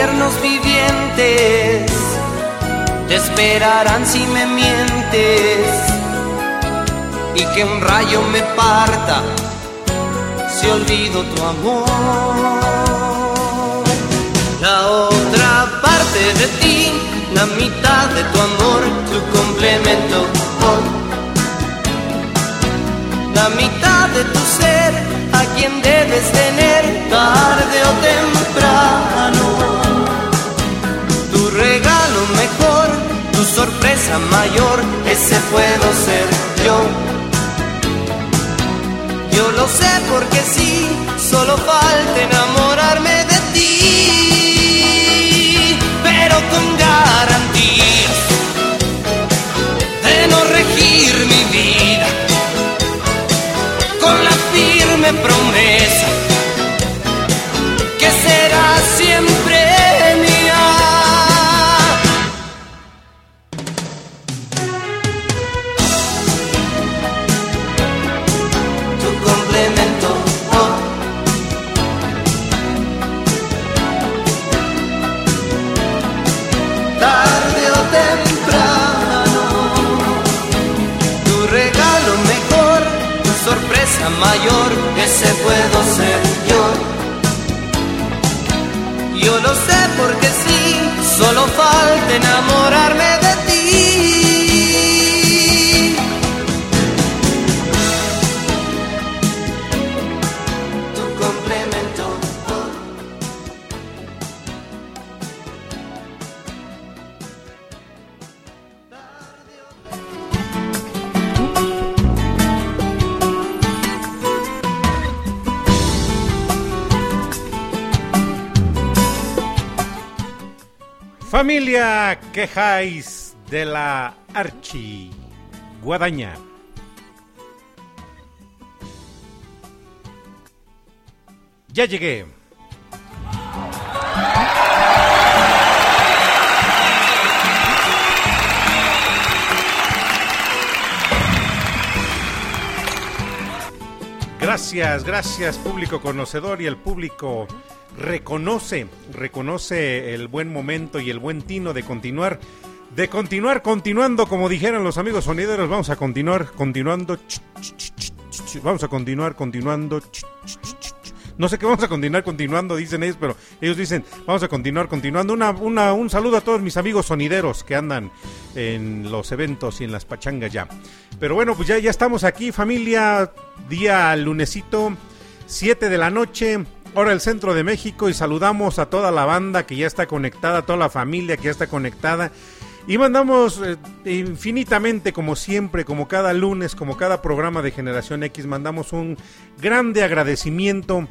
infiernos vivientes te esperarán si me mientes y que un rayo me parta si olvido tu amor. La otra parte de ti, la mitad de tu amor, tu complemento. La mitad de tu ser, a quien debes tener tarde o temprano. Sorpresa mayor, ese puedo ser yo. Yo lo sé porque sí, solo falta enamorarme de ti, pero con garantías de no regir mi vida, con la firme promesa mayor, ese puedo ser yo. Yo lo sé porque sí, solo falta enamorarme Familia quejáis de la Archi Guadaña. Ya llegué. Gracias, gracias público conocedor y el público reconoce, reconoce el buen momento y el buen tino de continuar, de continuar, continuando, como dijeron los amigos sonideros, vamos a continuar, continuando, vamos a continuar, continuando, no sé qué vamos a continuar, continuando, dicen ellos, pero ellos dicen, vamos a continuar, continuando. Una, una, un saludo a todos mis amigos sonideros que andan en los eventos y en las pachangas ya. Pero bueno, pues ya, ya estamos aquí, familia, día lunesito, 7 de la noche, hora el centro de México y saludamos a toda la banda que ya está conectada, toda la familia que ya está conectada. Y mandamos eh, infinitamente, como siempre, como cada lunes, como cada programa de Generación X, mandamos un grande agradecimiento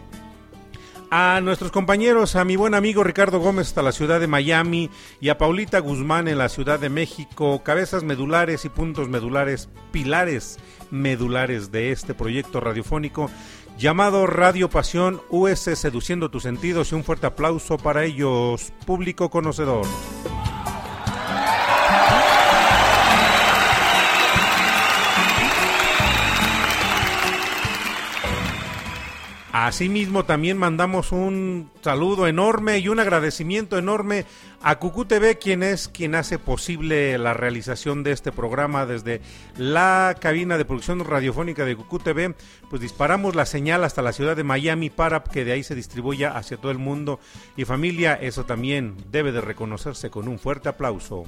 a nuestros compañeros, a mi buen amigo Ricardo Gómez hasta la ciudad de Miami y a Paulita Guzmán en la Ciudad de México, cabezas medulares y puntos medulares, pilares medulares de este proyecto radiofónico llamado Radio Pasión US Seduciendo tus sentidos y un fuerte aplauso para ellos, público conocedor. Asimismo, también mandamos un saludo enorme y un agradecimiento enorme a Cucú TV, quien es quien hace posible la realización de este programa desde la cabina de producción radiofónica de Cucú TV. Pues disparamos la señal hasta la ciudad de Miami para que de ahí se distribuya hacia todo el mundo. Y familia, eso también debe de reconocerse con un fuerte aplauso.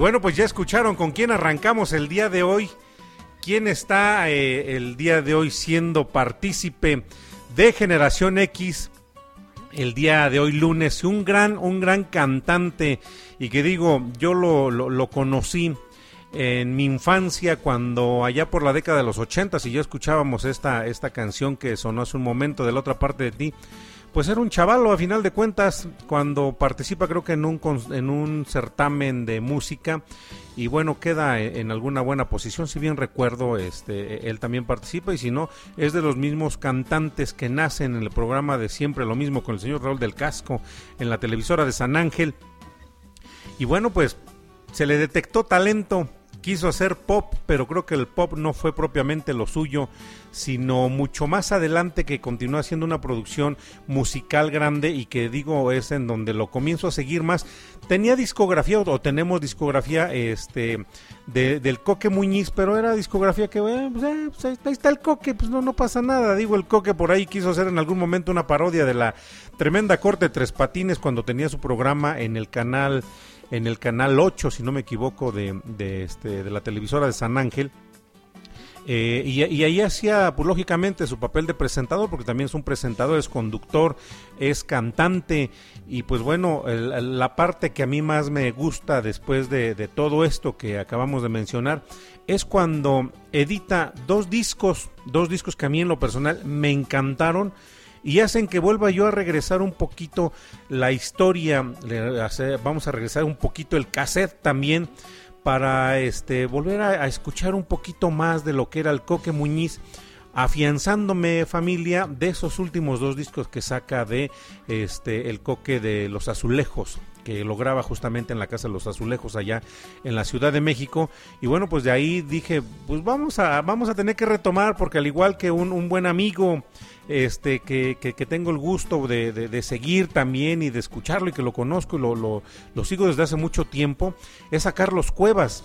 Bueno, pues ya escucharon con quién arrancamos el día de hoy. ¿Quién está eh, el día de hoy siendo partícipe de Generación X? El día de hoy lunes, un gran, un gran cantante y que digo, yo lo, lo, conocí en mi infancia cuando allá por la década de los 80 y ya escuchábamos esta, esta canción que sonó hace un momento de la otra parte de ti, pues era un chavalo a final de cuentas cuando participa creo que en un, en un certamen de música y bueno queda e, en alguna buena posición si bien recuerdo este él también participa y si no es de los mismos cantantes que nacen en el programa de siempre lo mismo con el señor Raúl del Casco en la televisora de San Ángel. Y bueno pues se le detectó talento quiso hacer pop, pero creo que el pop no fue propiamente lo suyo, sino mucho más adelante que continúa siendo una producción musical grande y que digo es en donde lo comienzo a seguir más. Tenía discografía o tenemos discografía este del Coque Muñiz, pero era discografía que eh, pues, eh, pues, ahí está el Coque, pues no no pasa nada. Digo, el Coque por ahí quiso hacer en algún momento una parodia de la tremenda corte de Tres Patines cuando tenía su programa en el canal en el canal 8, si no me equivoco, de, de, este, de la televisora de San Ángel. Eh, y, ahí hacía, pues lógicamente, su papel de presentador, porque también es un presentador, es conductor, es cantante. Y pues bueno, la parte que a mí más me gusta después de, de, todo esto que acabamos de mencionar, es cuando edita dos discos, dos discos que a mí en lo personal me encantaron y hacen que vuelva yo a regresar un poquito la historia, vamos a regresar un poquito el cassette también para este volver a, escuchar un poquito más de lo que era el Coque Muñiz afianzándome familia de esos últimos dos discos que saca de este el Coque de los Azulejos que lo graba justamente en la Casa de los Azulejos allá en la Ciudad de México. Y bueno, pues de ahí dije, pues vamos a, vamos a tener que retomar, porque al igual que un, un buen amigo este, que, que, tengo el gusto de, de, seguir también y de escucharlo y que lo conozco y lo, lo, lo sigo desde hace mucho tiempo, es a Carlos Cuevas.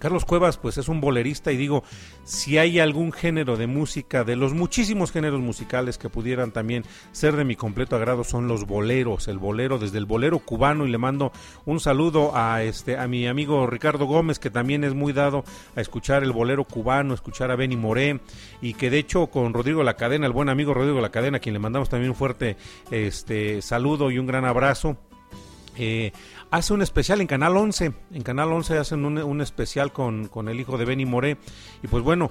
Carlos Cuevas, pues es un bolerista y digo, si hay algún género de música, de los muchísimos géneros musicales que pudieran también ser de mi completo agrado, son los boleros, el bolero, desde el bolero cubano, y le mando un saludo a este, a mi amigo Ricardo Gómez, que también es muy dado a escuchar el bolero cubano, escuchar a Benny Moré, y que de hecho con Rodrigo La Cadena, el buen amigo Rodrigo La Cadena, a quien le mandamos también un fuerte este saludo y un gran abrazo. Eh, hace un especial en Canal 11. En Canal 11 hacen un, especial con, con, el hijo de Benny Moré. Y pues bueno,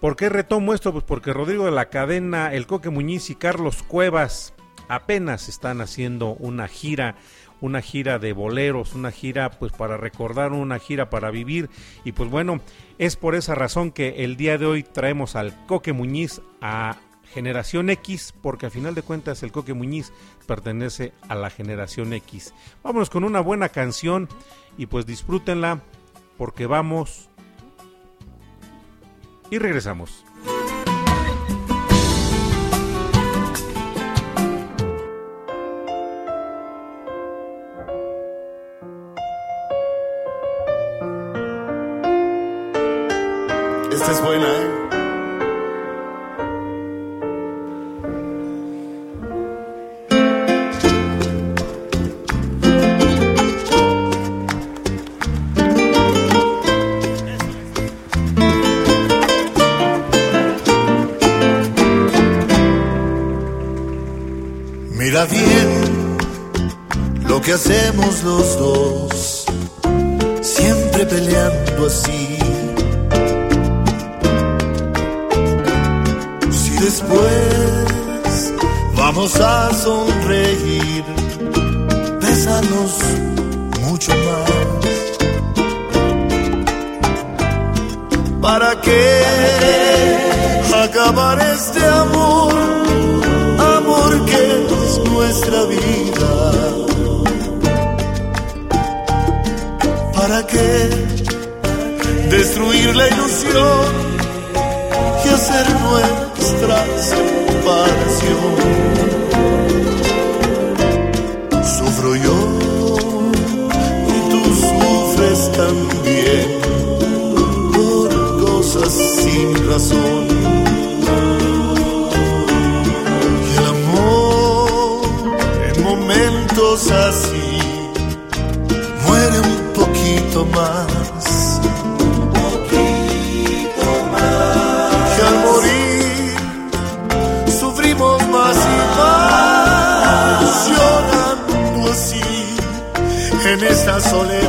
¿por qué retomo esto? Pues porque Rodrigo de la Cadena, el Coque Muñiz y Carlos Cuevas apenas están haciendo una gira una gira de boleros, una gira pues para recordar, una gira para vivir y pues bueno, es por esa razón que el día de hoy traemos al Coque Muñiz a Generación X, porque a final de cuentas el Coque Muñiz pertenece a la Generación X. Vámonos con una buena canción y pues disfrútenla porque vamos y regresamos. Hacemos los dos, siempre peleando así. Si después vamos a sonreír, besarnos mucho más. ¿Para qué acabar este? Amor destruir la ilusión y hacer nuestra separación? Sufro yo y tú sufres también por cosas sin razón. Y el amor en momentos así más. Un poquito más. Que al morir sufrimos más y más. Llorando así en esta soledad.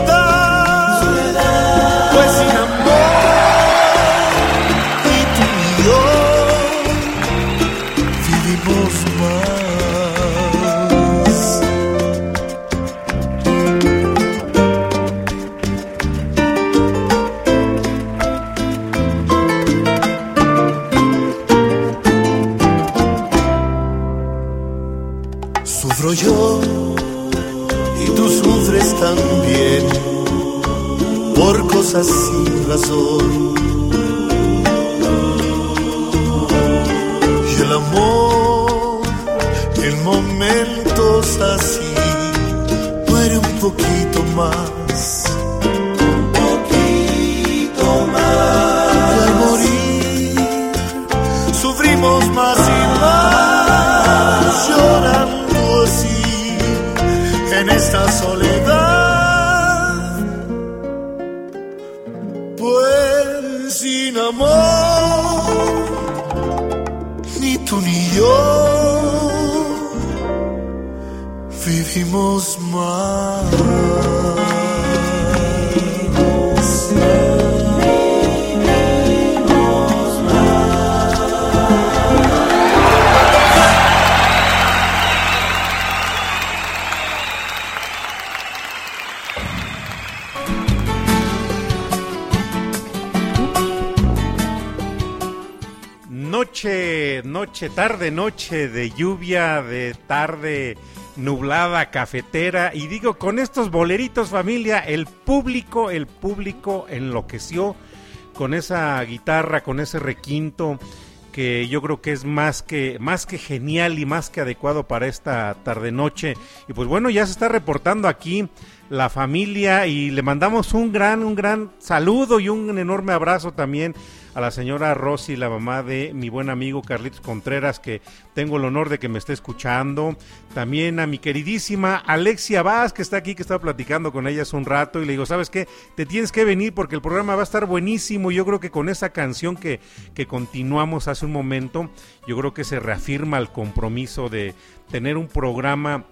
Noche, tarde, noche de lluvia, de tarde nublada, cafetera. Y digo, con estos boleritos familia, el público, el público enloqueció con esa guitarra, con ese requinto que yo creo que es más que más que genial y más que adecuado para esta tarde noche. Y pues bueno, ya se está reportando aquí la familia y le mandamos un gran un gran saludo y un enorme abrazo también a la señora Rosy, la mamá de mi buen amigo Carlitos Contreras, que tengo el honor de que me esté escuchando. También a mi queridísima Alexia Vaz, que está aquí, que estaba platicando con ella hace un rato. Y le digo, ¿sabes qué? Te tienes que venir porque el programa va a estar buenísimo. Yo creo que con esa canción que, que continuamos hace un momento, yo creo que se reafirma el compromiso de tener un programa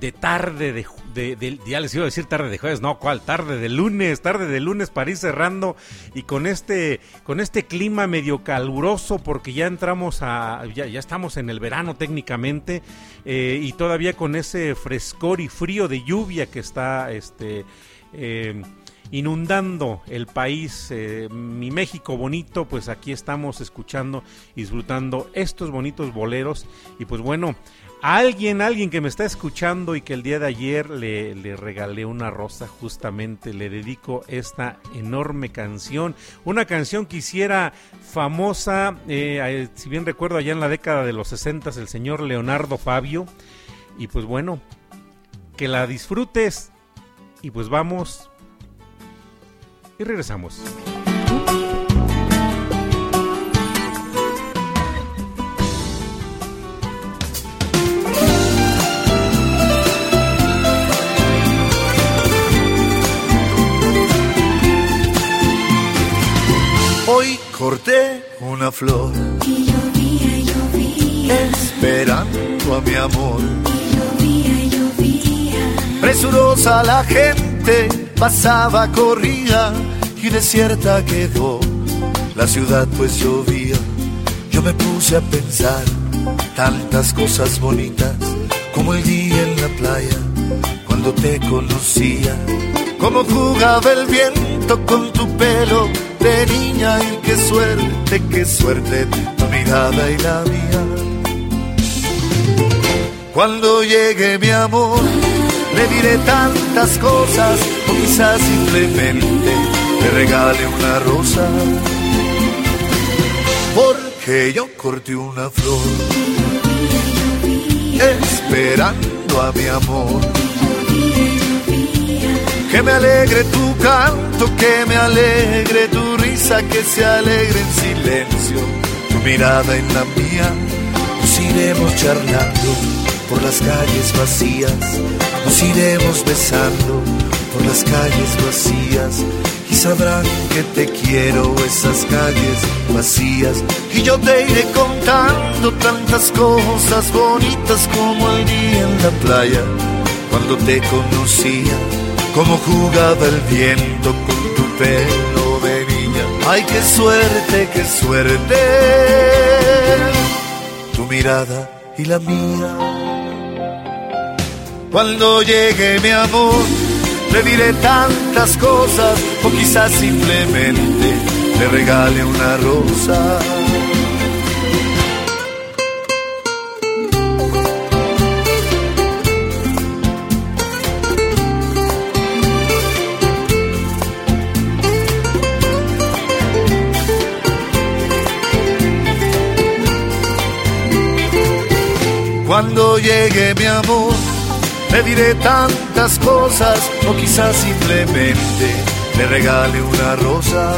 de tarde de, de, ya les iba a decir tarde de jueves, no, ¿cuál? Tarde de lunes, tarde de lunes para ir cerrando y con este, con este clima medio caluroso porque ya entramos a, ya, ya estamos en el verano técnicamente eh, y todavía con ese frescor y frío de lluvia que está, este, eh, inundando el país, eh, mi México bonito, pues aquí estamos escuchando disfrutando estos bonitos boleros y pues bueno, alguien, alguien que me está escuchando y que el día de ayer le, regalé una rosa, justamente le dedico esta enorme canción. Una canción que hiciera famosa, eh, si bien recuerdo, allá en la década de los 60 el señor Leonardo Fabio. Y pues bueno, que la disfrutes. Y pues vamos. Y regresamos. Hoy corté una flor. Y llovía, llovía. Esperando a mi amor. Y llovía, llovía. Presurosa la gente pasaba, corría y desierta quedó la ciudad pues llovía. Yo me puse a pensar tantas cosas bonitas como el día en la playa cuando te conocía. Como jugaba el viento con tu pelo de niña y qué suerte, qué suerte tu mirada y la mía. Cuando llegue mi amor, le diré tantas cosas o quizás simplemente le regale una rosa. Porque yo corté una flor esperando a mi amor. Que me alegre tu canto, que me alegre tu risa, que se alegre en silencio. Tu mirada en la mía. Nos iremos charlando por las calles vacías, nos iremos besando por las calles vacías. Y sabrán que te quiero esas calles vacías. Y yo te iré contando tantas cosas bonitas como el día en la playa cuando te conocía como jugaba el viento con tu pelo de niña. Ay qué suerte qué suerte. Tu mirada y la mía. Cuando llegue mi amor le diré tantas cosas o quizás simplemente le regale una rosa. Cuando llegue mi amor, le diré tantas cosas o quizás simplemente le regale una rosa.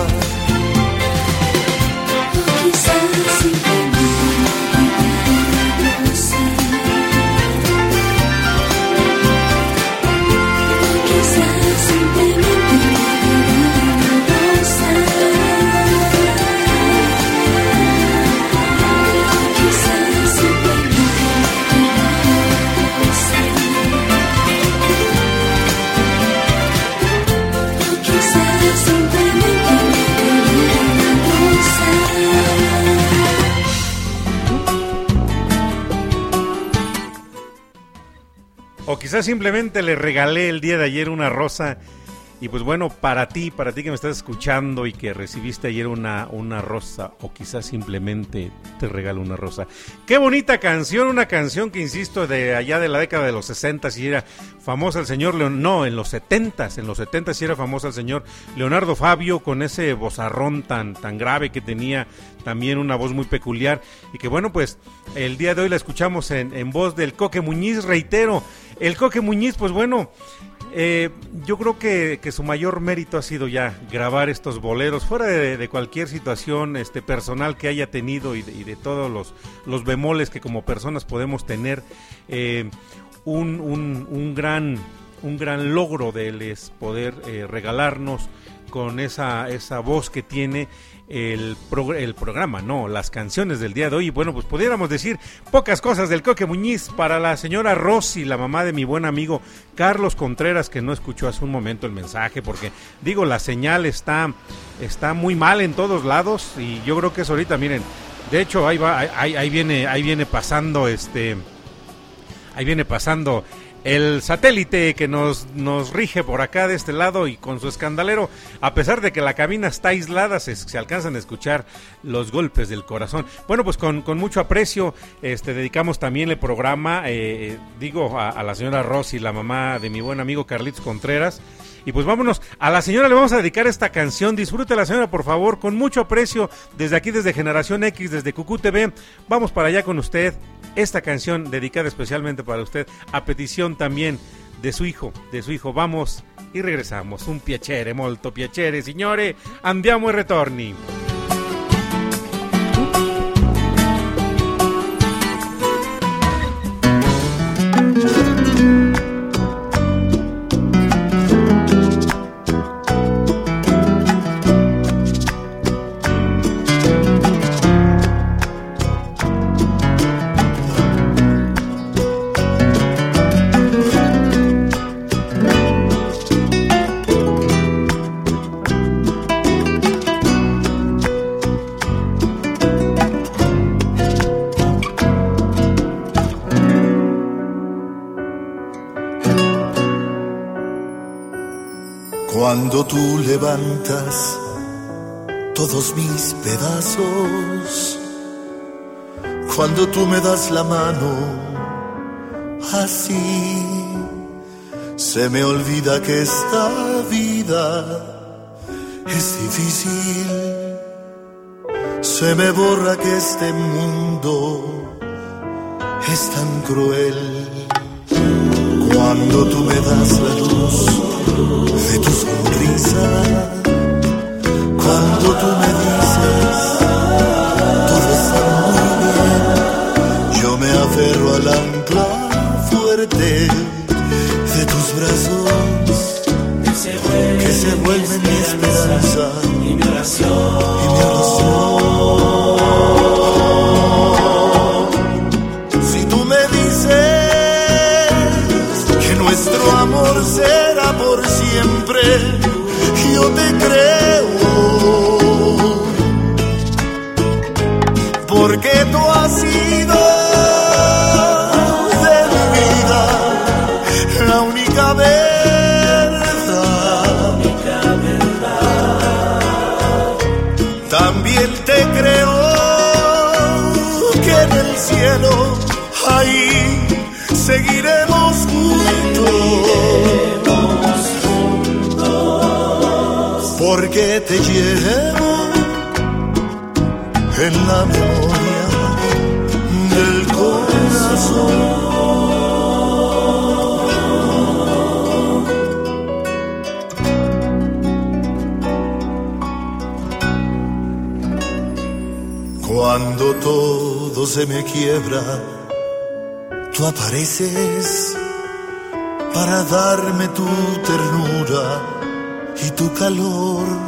Quizás simplemente le regalé el día de ayer una rosa. Y pues bueno, para ti, para ti que me estás escuchando y que recibiste ayer una, una rosa, o quizás simplemente te regalo una rosa. Qué bonita canción, una canción que insisto de allá de la década de los 60 si era famosa el señor no, en los 70 en los 70 si era famosa el señor Leonardo Fabio con ese vozarrón tan, tan grave que tenía, también una voz muy peculiar y que bueno, pues el día de hoy la escuchamos en voz del Coque Muñiz, reitero, el Coque Muñiz, pues bueno, eh, yo creo que, que su mayor mérito ha sido ya grabar estos boleros, fuera de, cualquier situación este, personal que haya tenido y de, todos los, los bemoles que como personas podemos tener. eh, un, un- un gran, un gran logro de él es poder eh, regalarnos con esa, esa voz que tiene el, el programa, no, las canciones del día de hoy. Bueno, pues pudiéramos decir pocas cosas del Coque Muñiz para la señora Rosy, la mamá de mi buen amigo Carlos Contreras, que no escuchó hace un momento el mensaje, porque digo, la señal está, está muy mal en todos lados y yo creo que es ahorita, miren, de hecho ahí va, ahí, ahí viene, ahí viene pasando este ahí viene pasando el satélite que nos, nos rige por acá de este lado y con su escandalero, a pesar de que la cabina está aislada, se, se alcanzan a escuchar los golpes del corazón. Bueno, pues con, con mucho aprecio este, dedicamos también el programa, eh, digo, a, la señora Rosy, la mamá de mi buen amigo Carlitos Contreras. Y pues vámonos, a la señora le vamos a dedicar esta canción. Disfrute la señora, por favor, con mucho aprecio, desde aquí, desde Generación X, desde Cucú TV. Vamos para allá con usted. Esta canción dedicada especialmente para usted, a petición también de su hijo, de su hijo. Vamos y regresamos. Un piacere, molto piacere, signore. Andiamo e retorni. Cuando tú levantas todos mis pedazos, cuando tú me das la mano, así se me olvida que esta vida es difícil, se me borra que este mundo es tan cruel. Cuando tú me das la luz de tu sonrisa, cuando tú me dices te llevo en la memoria del corazón. Cuando todo se me quiebra, tú apareces para darme tu ternura y tu calor.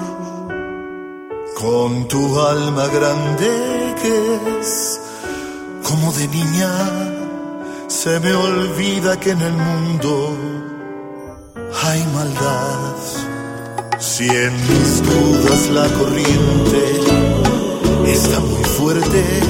Tu alma grande que es como de niña, se me olvida que en el mundo hay maldad. Si en mis dudas la corriente está muy fuerte.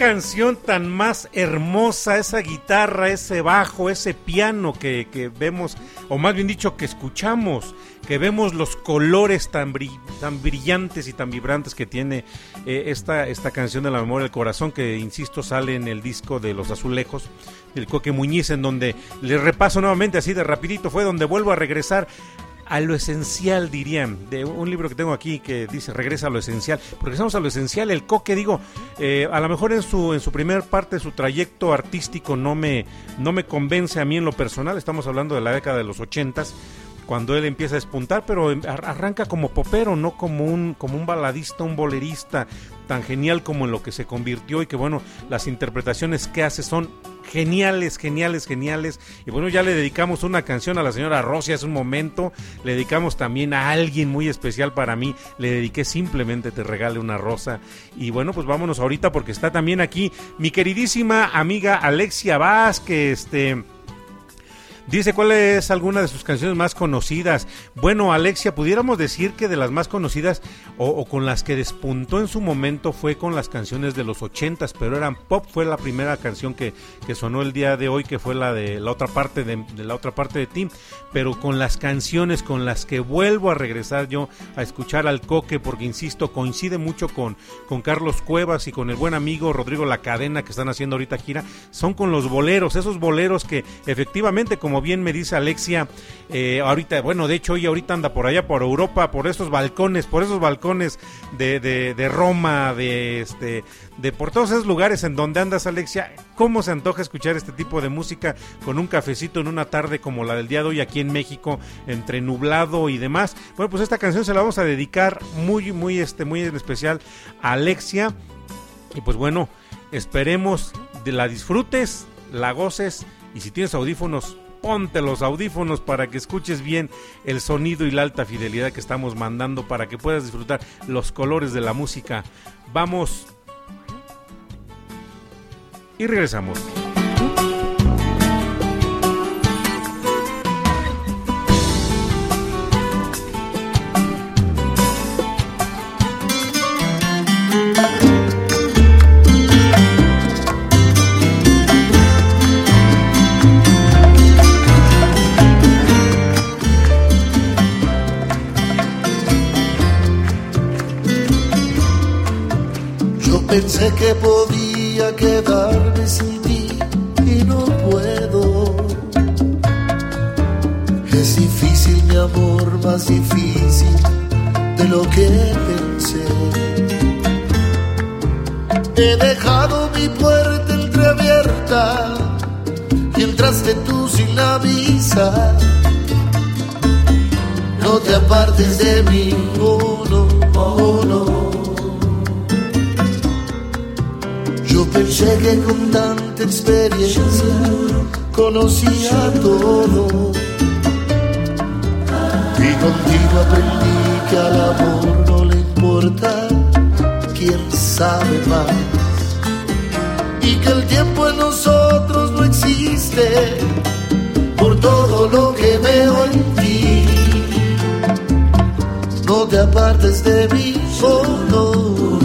Canción tan más hermosa? Esa guitarra, ese bajo, ese piano que, que vemos, o más bien dicho, que escuchamos, que vemos los colores tan, bri- tan brillantes y tan vibrantes que tiene eh, esta, esta canción de la memoria del corazón, que insisto sale en el disco de Los Azulejos, del Coque Muñiz, en donde le repaso nuevamente así de rapidito, fue donde vuelvo a regresar a lo esencial, dirían, de un libro que tengo aquí que dice regresa a lo esencial. Regresamos a lo esencial. El coque, digo, eh, a lo mejor en su en su primer parte, su trayecto artístico no me no me convence a mí en lo personal. Estamos hablando de la década de los ochentas cuando él empieza a despuntar, pero em- ar- arranca como popero, no como un como un baladista, un bolerista tan genial como en lo que se convirtió y que bueno, las interpretaciones que hace son geniales, geniales, geniales. Y bueno, ya le dedicamos una canción a la señora Rosy hace un momento. Le dedicamos también a alguien muy especial para mí. Le dediqué simplemente Te regale una rosa. Y bueno, pues vámonos ahorita porque está también aquí mi queridísima amiga Alexia Vázquez. Este. Dice cuál es alguna de sus canciones más conocidas. Bueno, Alexia, pudiéramos decir que de las más conocidas o, con las que despuntó en su momento fue con las canciones de los ochentas, pero eran pop. Fue la primera canción que, que sonó el día de hoy, que fue la de la otra parte de, de la otra parte de ti. Pero con las canciones con las que vuelvo a regresar yo a escuchar al Coque, porque insisto, coincide mucho con, con Carlos Cuevas y con el buen amigo Rodrigo La Cadena que están haciendo ahorita gira, son con los boleros, esos boleros que efectivamente, como bien me dice Alexia, eh, ahorita, bueno, de hecho, hoy ahorita anda por allá, por Europa, por esos balcones, por esos balcones de, de, de Roma, de este, de por todos esos lugares en donde andas, Alexia, ¿cómo se antoja escuchar este tipo de música con un cafecito en una tarde como la del día de hoy aquí en México, entre nublado y demás? Bueno, pues esta canción se la vamos a dedicar muy, muy, este, muy en especial a Alexia. Y pues bueno, esperemos de la disfrutes, la goces y si tienes audífonos, ponte los audífonos para que escuches bien el sonido y la alta fidelidad que estamos mandando para que puedas disfrutar los colores de la música. Vamos y regresamos. Pensé que podía quedarme sin ti y no puedo. Es difícil, mi amor, más difícil de lo que pensé. He dejado mi puerta entreabierta y entraste tú sin avisar. No te apartes de mí, oh no, oh no. Yo pensé que con tanta experiencia conocía todo. Y contigo aprendí que al amor no le importa quién sabe más. Y que el tiempo en nosotros no existe por todo lo que veo en ti. No te apartes de mí, oh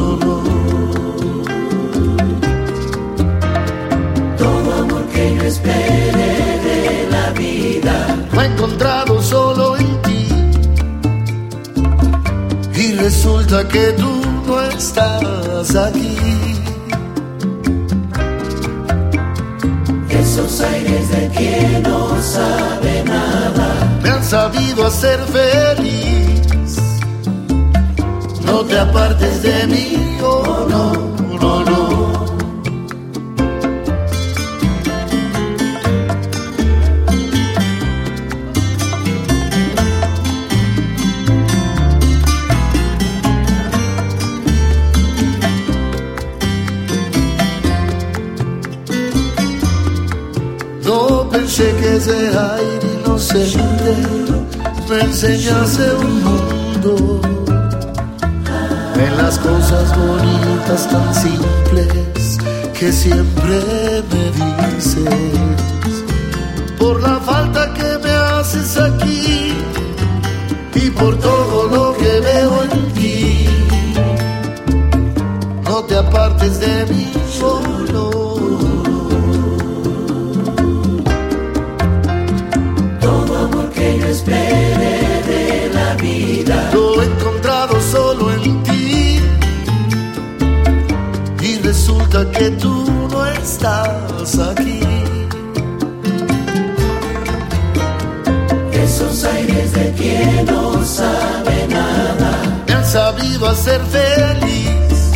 encontrado solo en ti. Y resulta que tú no estás aquí. Esos aires de quien no sabe nada. Me han sabido hacer feliz. No te apartes de mí, oh no, no, no. No ese aire inocente me enseñase un mundo en las cosas bonitas tan simples que siempre me dices. Por la falta que me haces aquí y por todo lo que veo en ti. No te apartes de mí vida. Lo he encontrado solo en ti. Y resulta que tú no estás aquí. Esos aires de quien no sabe nada. Me han sabido hacer feliz.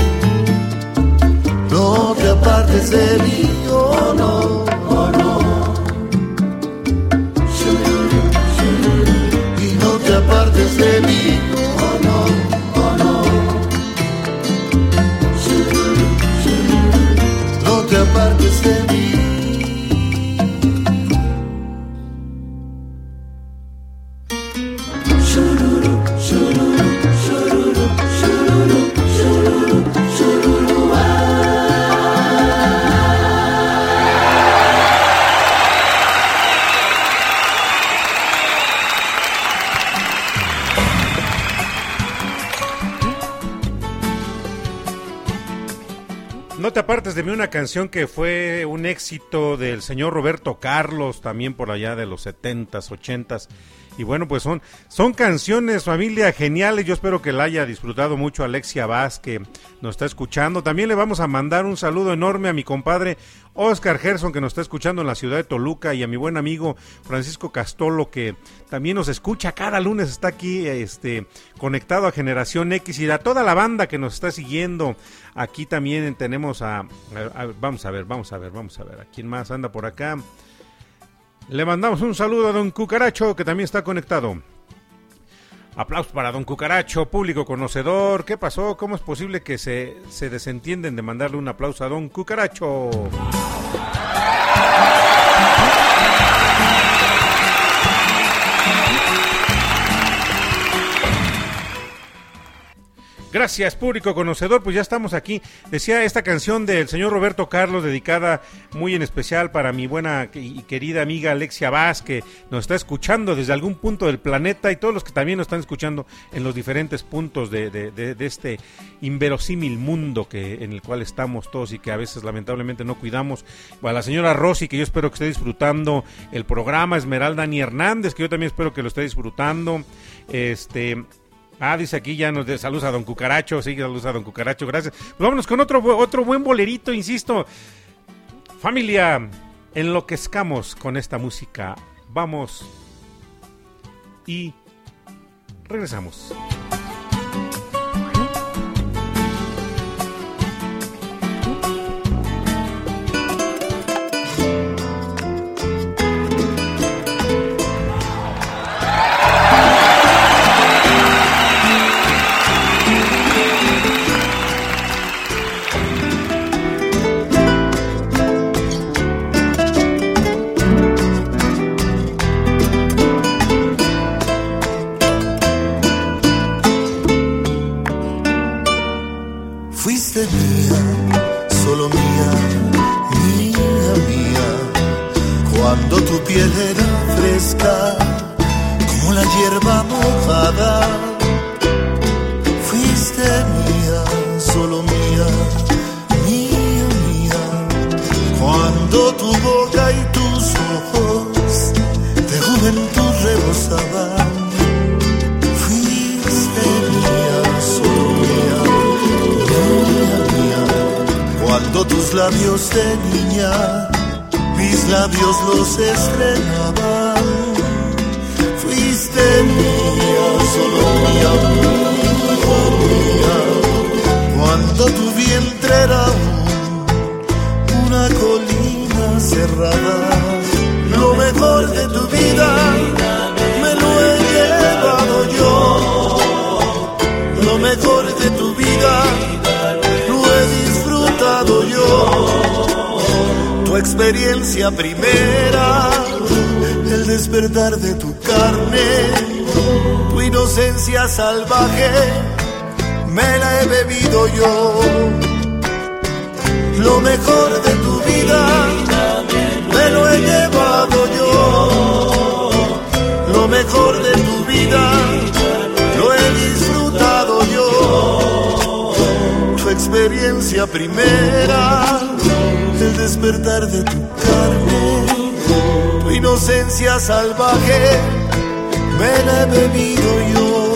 No te apartes de mí, oh no, No te apartes de mí una canción que fue un éxito del señor Roberto Carlos, también por allá de los 70s, 80s. Y bueno, pues son, son canciones, familia, geniales. Yo espero que la haya disfrutado mucho Alexia Vaz, que nos está escuchando. También le vamos a mandar un saludo enorme a mi compadre Oscar Gerson, que nos está escuchando en la ciudad de Toluca, y a mi buen amigo Francisco Castolo, que también nos escucha cada lunes, está aquí este, conectado a Generación X y a toda la banda que nos está siguiendo. Aquí también tenemos a, vamos a ver, vamos a ver, vamos a ver, ¿a quién más anda por acá? Le mandamos un saludo a don Cucaracho, que también está conectado. Aplausos para don Cucaracho, público conocedor. ¿Qué pasó? ¿Cómo es posible que se, se desentienden de mandarle un aplauso a don Cucaracho? Gracias, público conocedor. Pues ya estamos aquí. Decía esta canción del señor Roberto Carlos, dedicada muy en especial para mi buena y querida amiga Alexia Vaz, que nos está escuchando desde algún punto del planeta y todos los que también nos están escuchando en los diferentes puntos de, de- este inverosímil mundo que, en el cual estamos todos y que a veces lamentablemente no cuidamos. A la señora Rosy, que yo espero que esté disfrutando el programa. Esmeralda Ni Hernández, que yo también espero que lo esté disfrutando. Este. Ah, dice aquí ya nos de saludos a Don Cucaracho, sí, saludos a Don Cucaracho, gracias. Pues vámonos con otro, otro buen bolerito, insisto. Familia, enloquezcamos con esta música. Vamos y regresamos. Experiencia primera, el despertar de tu carne, tu inocencia salvaje, me la he bebido yo.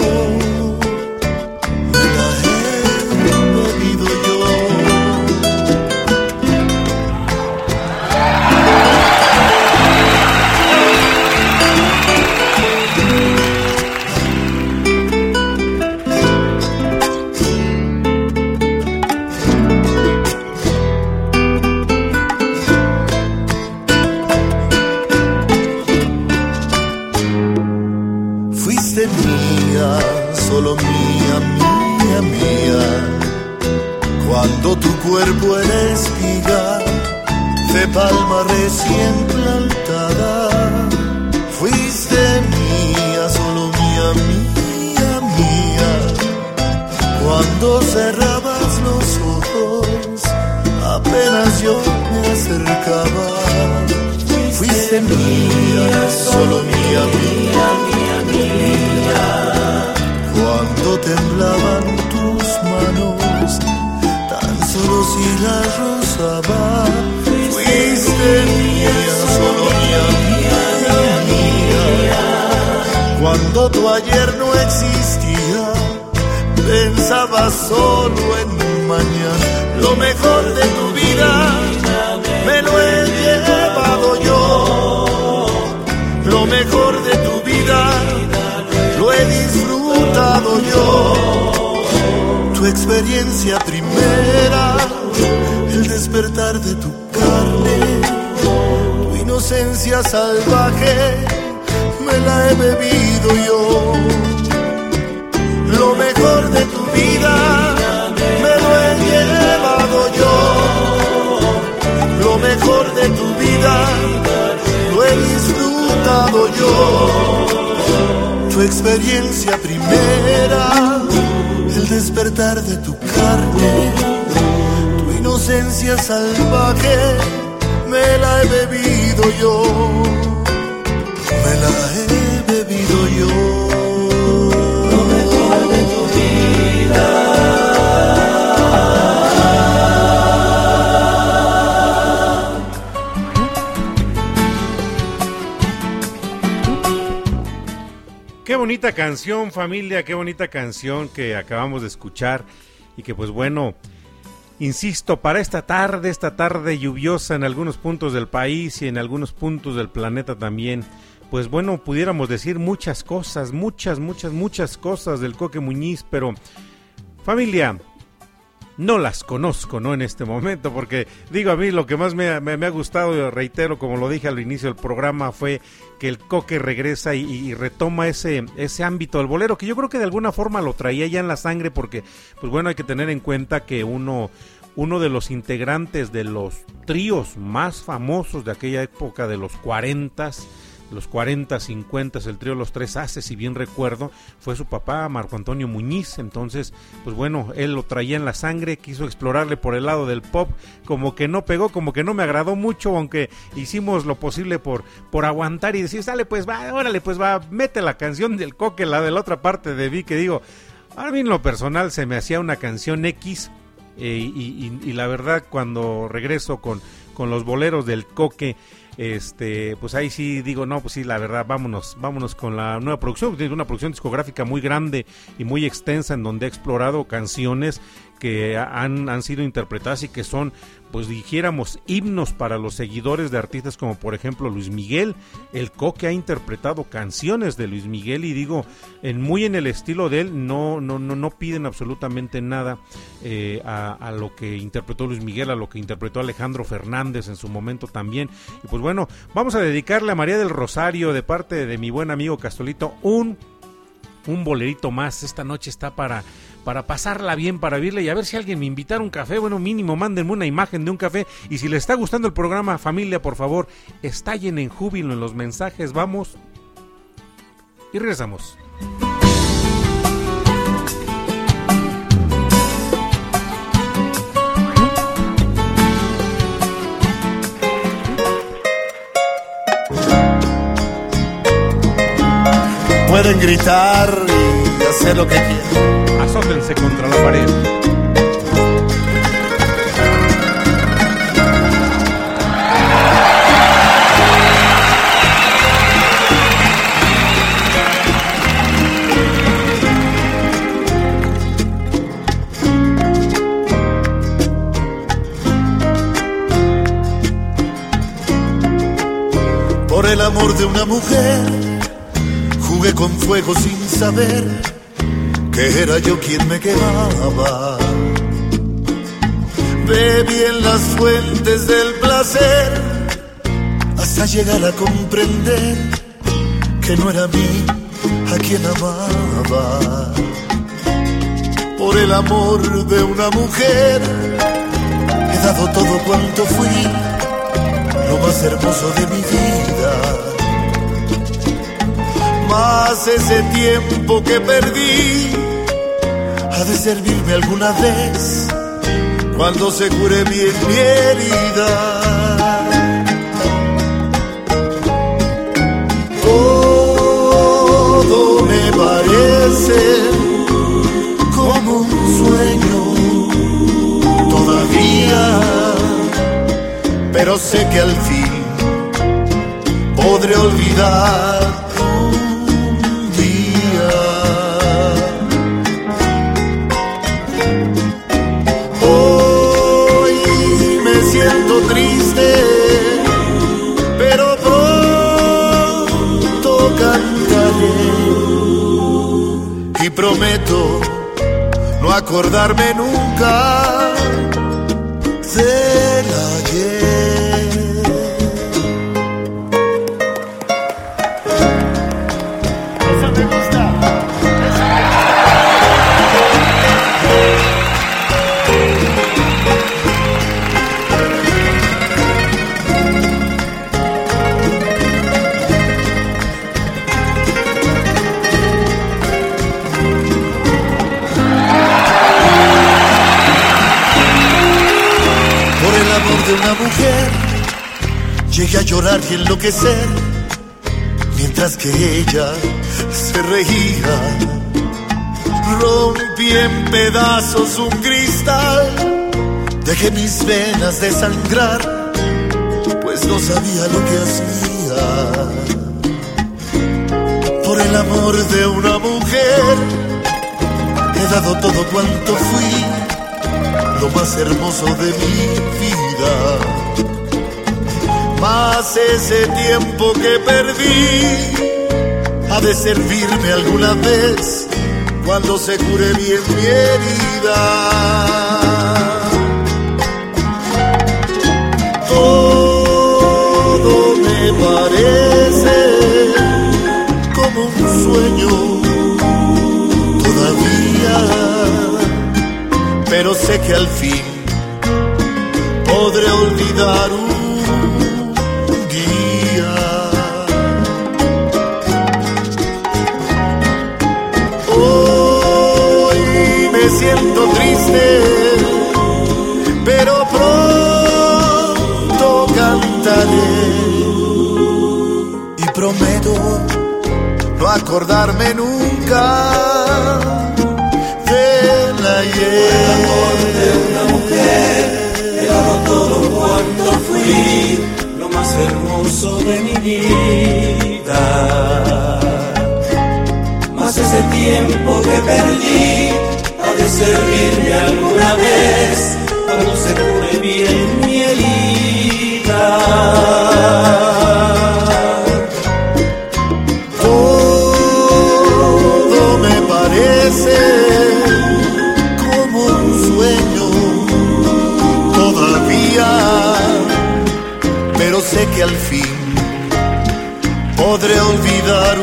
Tu experiencia primera, el despertar de tu carne, tu inocencia salvaje, me la he bebido yo. Me la he bebido yo. Bonita canción, familia, qué bonita canción que acabamos de escuchar. Y que pues bueno, insisto, para esta tarde, esta tarde lluviosa en algunos puntos del país y en algunos puntos del planeta también, pues bueno, pudiéramos decir muchas cosas, muchas, muchas, muchas cosas del Coque Muñiz, pero familia, no las conozco, ¿no? En este momento, porque digo a mí lo que más me, me- ha gustado, y reitero, como lo dije al inicio del programa, fue que el coque regresa y, retoma ese, ese ámbito del bolero, que yo creo que de alguna forma lo traía ya en la sangre, porque, pues bueno, hay que tener en cuenta que uno, uno de los integrantes de los tríos más famosos de aquella época de los 40 los 40, 50, el trío Los Tres Haces, si bien recuerdo, fue su papá, Marco Antonio Muñiz. Entonces, pues bueno, él lo traía en la sangre, quiso explorarle por el lado del pop, como que no pegó, como que no me agradó mucho, aunque hicimos lo posible por, por aguantar y decir, sale, pues va, órale, pues va, mete la canción del coque, la de la otra parte de Vi, que digo, a mí en lo personal se me hacía una canción X. eh, y, y- y la verdad, cuando regreso con, con los boleros del coque, este pues ahí sí digo no pues sí la verdad vámonos vámonos con la nueva producción. Tiene una producción discográfica muy grande y muy extensa en donde ha explorado canciones que han, han sido interpretadas y que son pues dijéramos himnos para los seguidores de artistas como por ejemplo Luis Miguel el Coque ha interpretado canciones de Luis Miguel y digo en muy en el estilo de él no no no no piden absolutamente nada eh, a, a lo que interpretó Luis Miguel a lo que interpretó Alejandro Fernández en su momento también y pues bueno vamos a dedicarle a María del Rosario de parte de mi buen amigo Castolito un un bolerito más. Esta noche está para, para pasarla bien, para vivirle y a ver si alguien me invitara un café. Bueno, mínimo, mándenme una imagen de un café. Y si les está gustando el programa, familia, por favor, estallen en júbilo en los mensajes. Vamos y regresamos. Pueden gritar y hacer lo que quieran. Azótense contra la pared. Por el amor de una mujer, jugué con fuego sin saber que era yo quien me quemaba. Bebí en las fuentes del placer hasta llegar a comprender que no era mí a quien amaba. Por el amor de una mujer he dado todo cuanto fui lo más hermoso de mi vida. Más ese tiempo que perdí de servirme alguna vez cuando se cure bien mi herida. Todo me parece como un sueño. Todavía pero sé que al fin podré olvidar prometo no acordarme nunca llegué a llorar y enloquecer, mientras que ella se reía. Rompí en pedazos un cristal, dejé mis venas desangrar, pues no sabía lo que hacía. Por el amor de una mujer, he dado todo cuanto fui lo más hermoso de mi Ese tiempo que perdí ha de servirme alguna vez cuando se cure bien mi herida. Todo me parece como un sueño todavía pero sé que al fin podré olvidar un pero pronto cantaré y prometo no acordarme nunca del ayer. de una mujer, dado todo cuanto fui, lo más hermoso de mi vida. Más ese tiempo que perdí, de servirme alguna vez, cuando se cure bien mi herida. Todo me parece como un sueño todavía, pero sé que al fin podré olvidar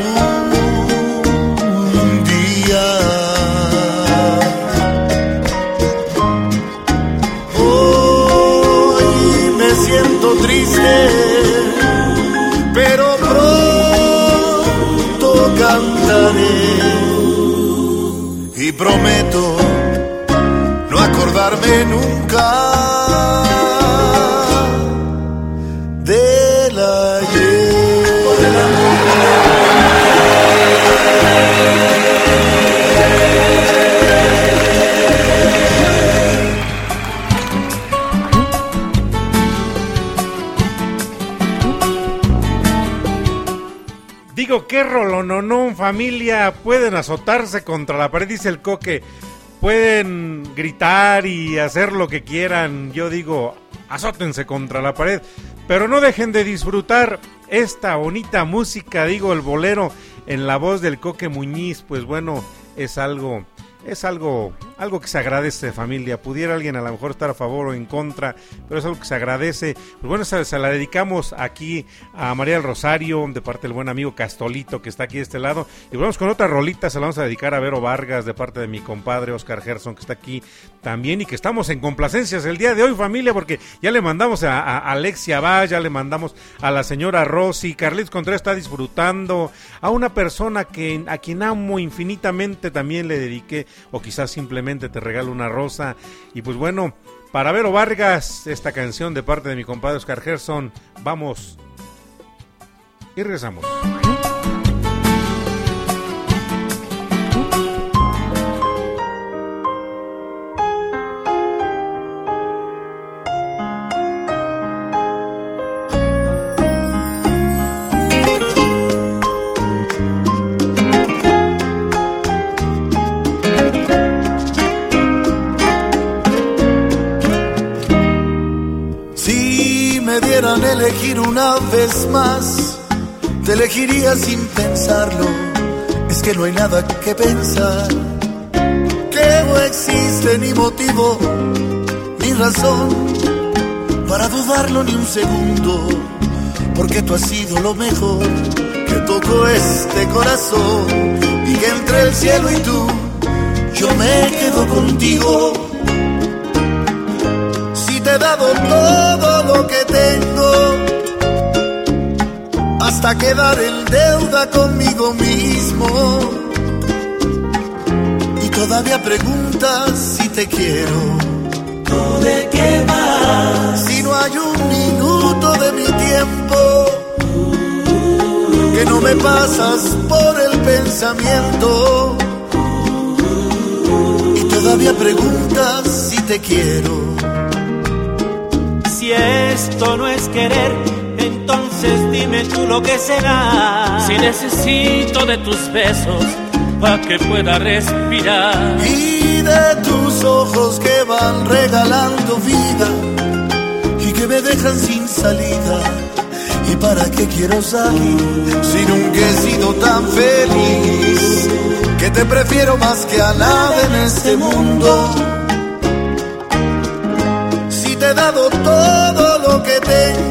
prometo no acordarme nunca qué rolononón, familia. Pueden azotarse contra la pared, dice el coque. Pueden gritar y hacer lo que quieran. Yo digo, azótense contra la pared. Pero no dejen de disfrutar esta bonita música, digo, el bolero en la voz del coque Muñiz. Pues bueno, es algo es algo, algo que se agradece, familia. Pudiera alguien a lo mejor estar a favor o en contra, pero es algo que se agradece. Pues bueno, se, la dedicamos aquí a María del Rosario, de parte del buen amigo Castolito, que está aquí de este lado. Y vamos con otra rolita, se la vamos a dedicar a Vero Vargas, de parte de mi compadre Oscar Gerson, que está aquí también y que estamos en complacencias el día de hoy, familia, porque ya le mandamos a, a Alexia ya le mandamos a la señora Rosy, Carlitos Contreras está disfrutando, a una persona que a quien amo infinitamente también le dediqué o quizás simplemente te regalo una rosa. Y pues bueno, para Vero Vargas, esta canción de parte de mi compadre Oscar Gerson, vamos y regresamos. Elegir una vez más, te elegiría sin pensarlo. Es que no hay nada que pensar, que no existe ni motivo ni razón para dudarlo ni un segundo, porque tú has sido lo mejor que tocó este corazón y que entre el cielo y tú yo me quedo contigo. Si te he dado todo lo que tengo, hasta quedar en deuda conmigo mismo. Y todavía preguntas si te quiero. ¿Tú de qué vas? Si no hay un minuto de mi tiempo que no me pasas por el pensamiento y todavía preguntas si te quiero. Si esto no es querer, entonces dime tú lo que será. Si necesito de tus besos para que pueda respirar. Y de tus ojos que van regalando vida y que me dejan sin salida. ¿Y para qué quiero salir si nunca he sido tan feliz? Que te prefiero más que a nada en este mundo. Si te he dado todo lo que tengo,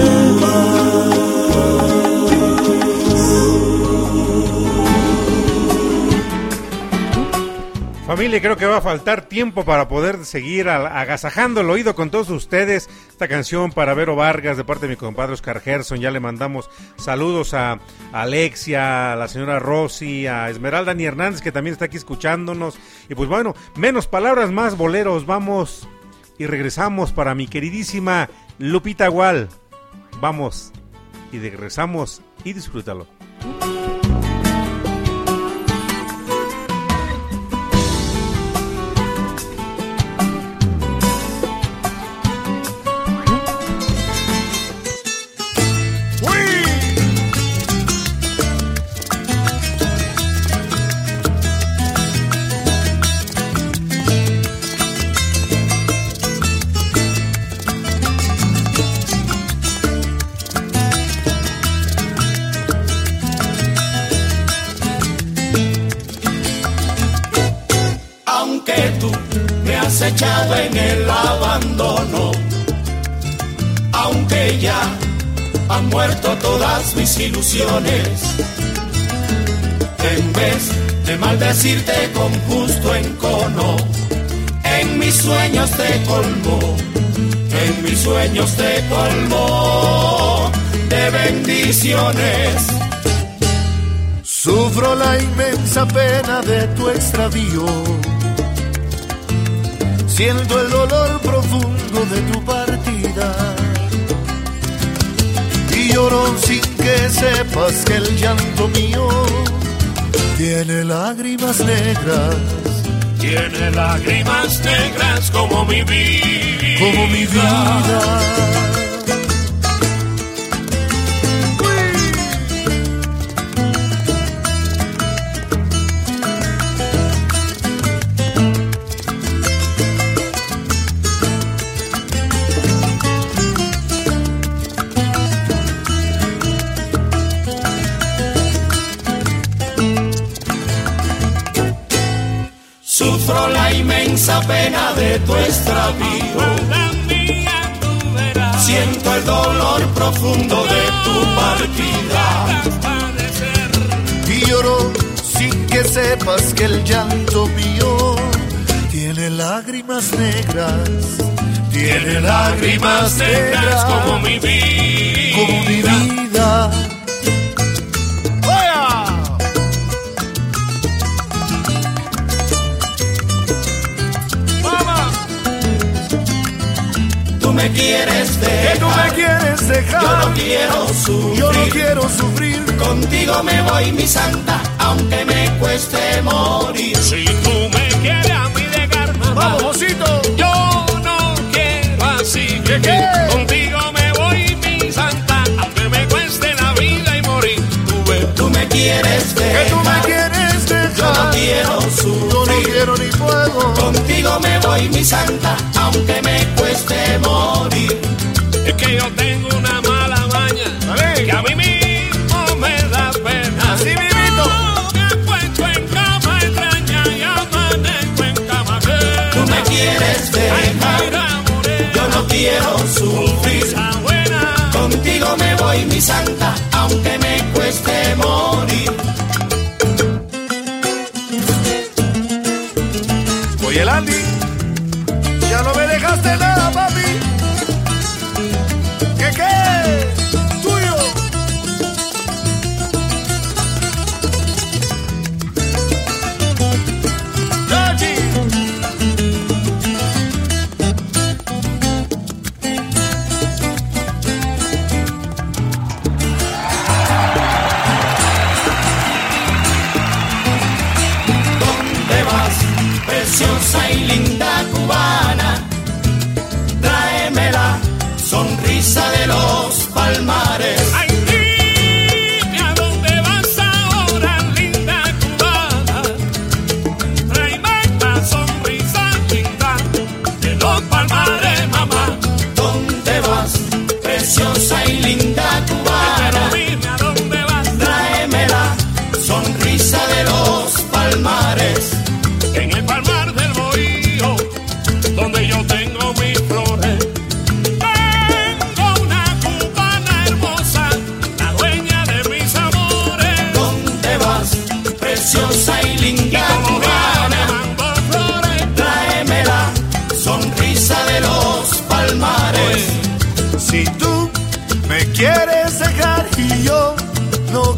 Familia, creo que va a faltar tiempo para poder seguir agasajando el oído con todos ustedes. Esta canción para Vero Vargas de parte de mi compadre Oscar Gerson. Ya le mandamos saludos a Alexia, a la señora Rosy, a Esmeralda Ni Hernández que también está aquí escuchándonos. Y pues bueno, menos palabras, más boleros. Vamos y regresamos para mi queridísima Lupita Gual. Vamos y regresamos y disfrútalo. Ya han muerto todas mis ilusiones, en vez de maldecirte con justo encono, en mis sueños te colmo, en mis sueños te colmo de bendiciones. Sufro la inmensa pena de tu extravío. Siento el dolor profundo de tu partida. Lloro sin que sepas que el llanto mío tiene lágrimas negras Tiene lágrimas negras como mi vida. como mi vida. Pena de tu extravío. Siento el dolor profundo de tu partida. y lloro sin que sepas que el llanto mío tiene lágrimas negras, tiene lágrimas negras como mi vida. como mi vida. Que tú me quieres dejar. Yo no quiero sufrir. Yo no quiero sufrir. Contigo me voy, mi santa, aunque me cueste morir. Si tú me quieres a mí dejar, mamá, Vamos, Josito. yo no quiero así. ¿Qué, qué? Contigo me voy, mi santa, aunque me cueste la vida y morir. Tú Tú me quieres Que dejar. Me voy, mi santa, aunque me cueste morir. es que yo tengo una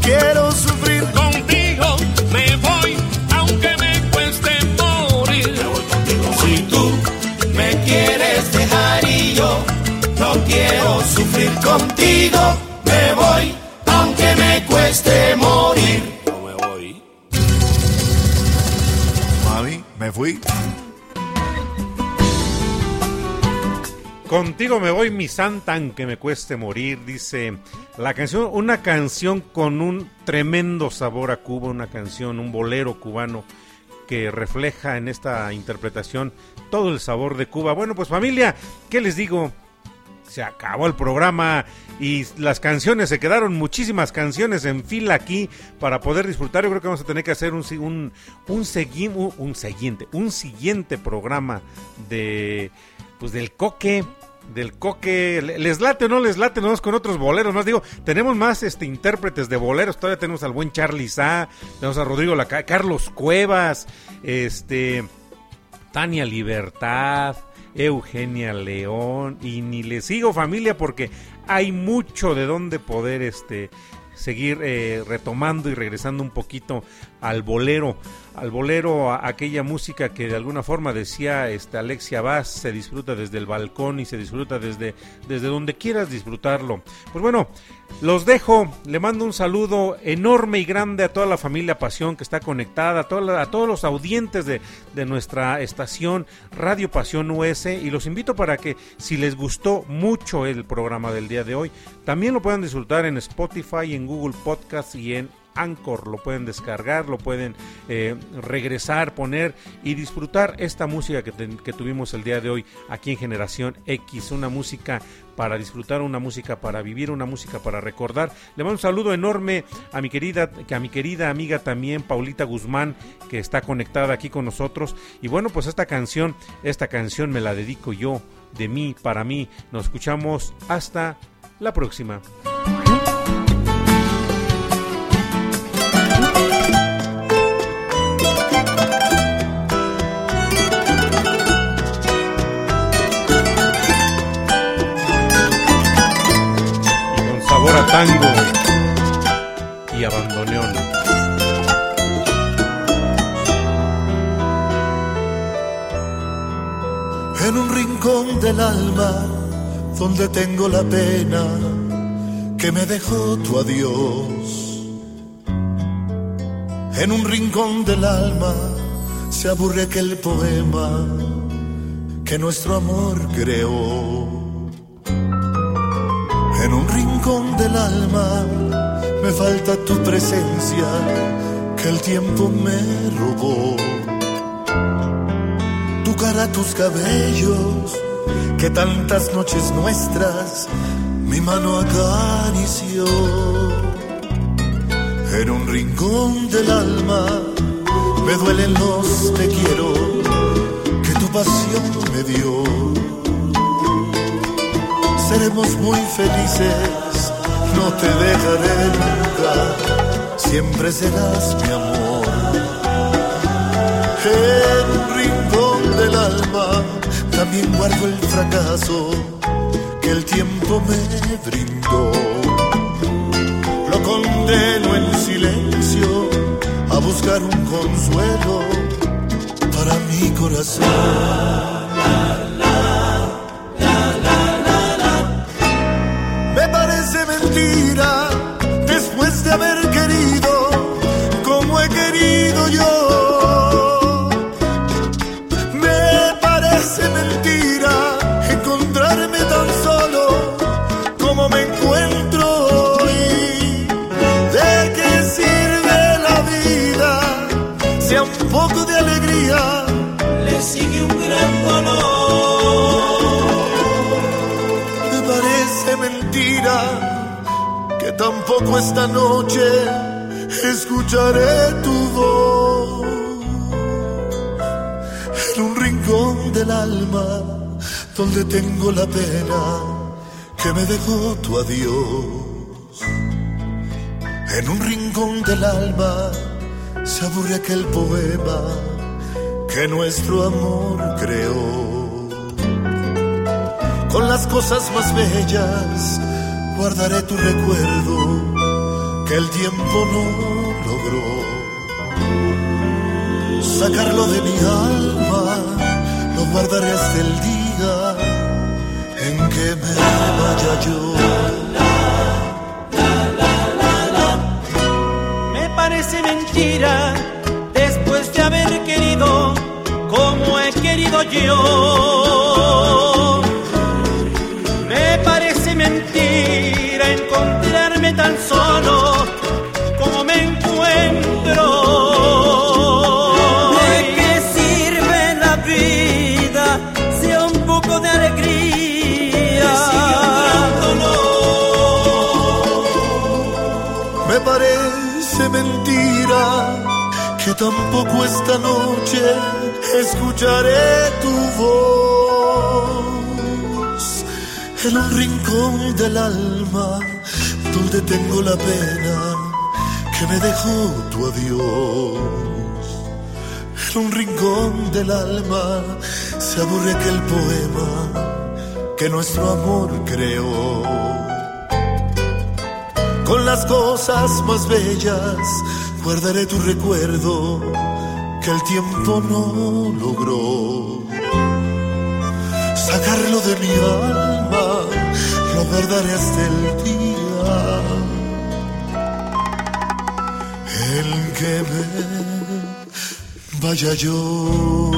quiero sufrir. contigo me voy, aunque me cueste morir. Si tú me quieres dejar y yo no quiero sufrir contigo, me voy, aunque me cueste morir. Mami, me fui. Contigo me voy, mi santa, aunque me cueste morir, dice la canción, una canción con un tremendo sabor a Cuba, una canción, un bolero cubano que refleja en esta interpretación todo el sabor de Cuba. Bueno, pues familia, ¿qué les digo? Se acabó el programa y las canciones, se quedaron muchísimas canciones en fila aquí para poder disfrutar. Yo creo que vamos a tener que hacer un, un, un, un siguiente, un siguiente programa de pues del coque del coque ¿Le- les late o no les late nos con otros boleros más. Digo tenemos más este intérpretes de boleros. Todavía tenemos al buen Charlie Sá tenemos a Rodrigo Laca Carlos Cuevas este Tania Libertad, Eugenia León y ni le sigo familia porque hay mucho de donde poder este seguir eh, retomando y regresando un poquito al bolero, al bolero, a aquella música que de alguna forma decía este Alexia Vaz, se disfruta desde el balcón y se disfruta desde, desde donde quieras disfrutarlo. Pues bueno, los dejo, le mando un saludo enorme y grande a toda la familia Pasión que está conectada, a, a todos los audientes de, de nuestra estación Radio Pasión US y los invito para que si les gustó mucho el programa del día de hoy, también lo puedan disfrutar en Spotify, en Google Podcast y en Anchor. Lo pueden descargar, lo pueden eh, regresar, poner y disfrutar esta música que, que tuvimos el día de hoy aquí en Generación X. Una música para disfrutar, una música para vivir, una música para recordar. Le mando un saludo enorme a mi querida, que a mi querida amiga también, Paulita Guzmán, que está conectada aquí con nosotros. Y bueno, pues esta canción, esta canción me la dedico yo, de mí, para mí. Nos escuchamos hasta la próxima. Tango y a bandoneón. en un rincón del alma donde tengo la pena que me dejó tu adiós. En un rincón del alma se aburre aquel poema que nuestro amor creó. En un rincón del alma me falta tu presencia que el tiempo me robó tu cara, tus cabellos, que tantas noches nuestras mi mano acarició. En un rincón del alma me duelen los te quiero que tu pasión me dio. Seremos muy felices, no te dejaré nunca, siempre serás mi amor en un rincón del alma también guardo el fracaso que el tiempo me brindó. Lo condeno en silencio a buscar un consuelo para mi corazón. Esta noche escucharé tu voz en un rincón del alma donde tengo la pena que me dejó tu adiós. En un rincón del alma se aburre aquel poema que nuestro amor creó con las cosas más bellas guardaré tu recuerdo el tiempo no logró sacarlo de mi alma lo guardaré hasta el día en que me vaya yo Me parece mentira después de haber querido como he querido yo. Me parece mentira encontrarme tan solo tampoco esta noche escucharé tu voz en un rincón del alma donde tengo la pena que me dejó tu adiós. En un rincón del alma se aburre aquel poema que nuestro amor creó con las cosas más bellas guardaré tu recuerdo que el tiempo no logró. Sacarlo de mi alma lo guardaré hasta el día en que me vaya yo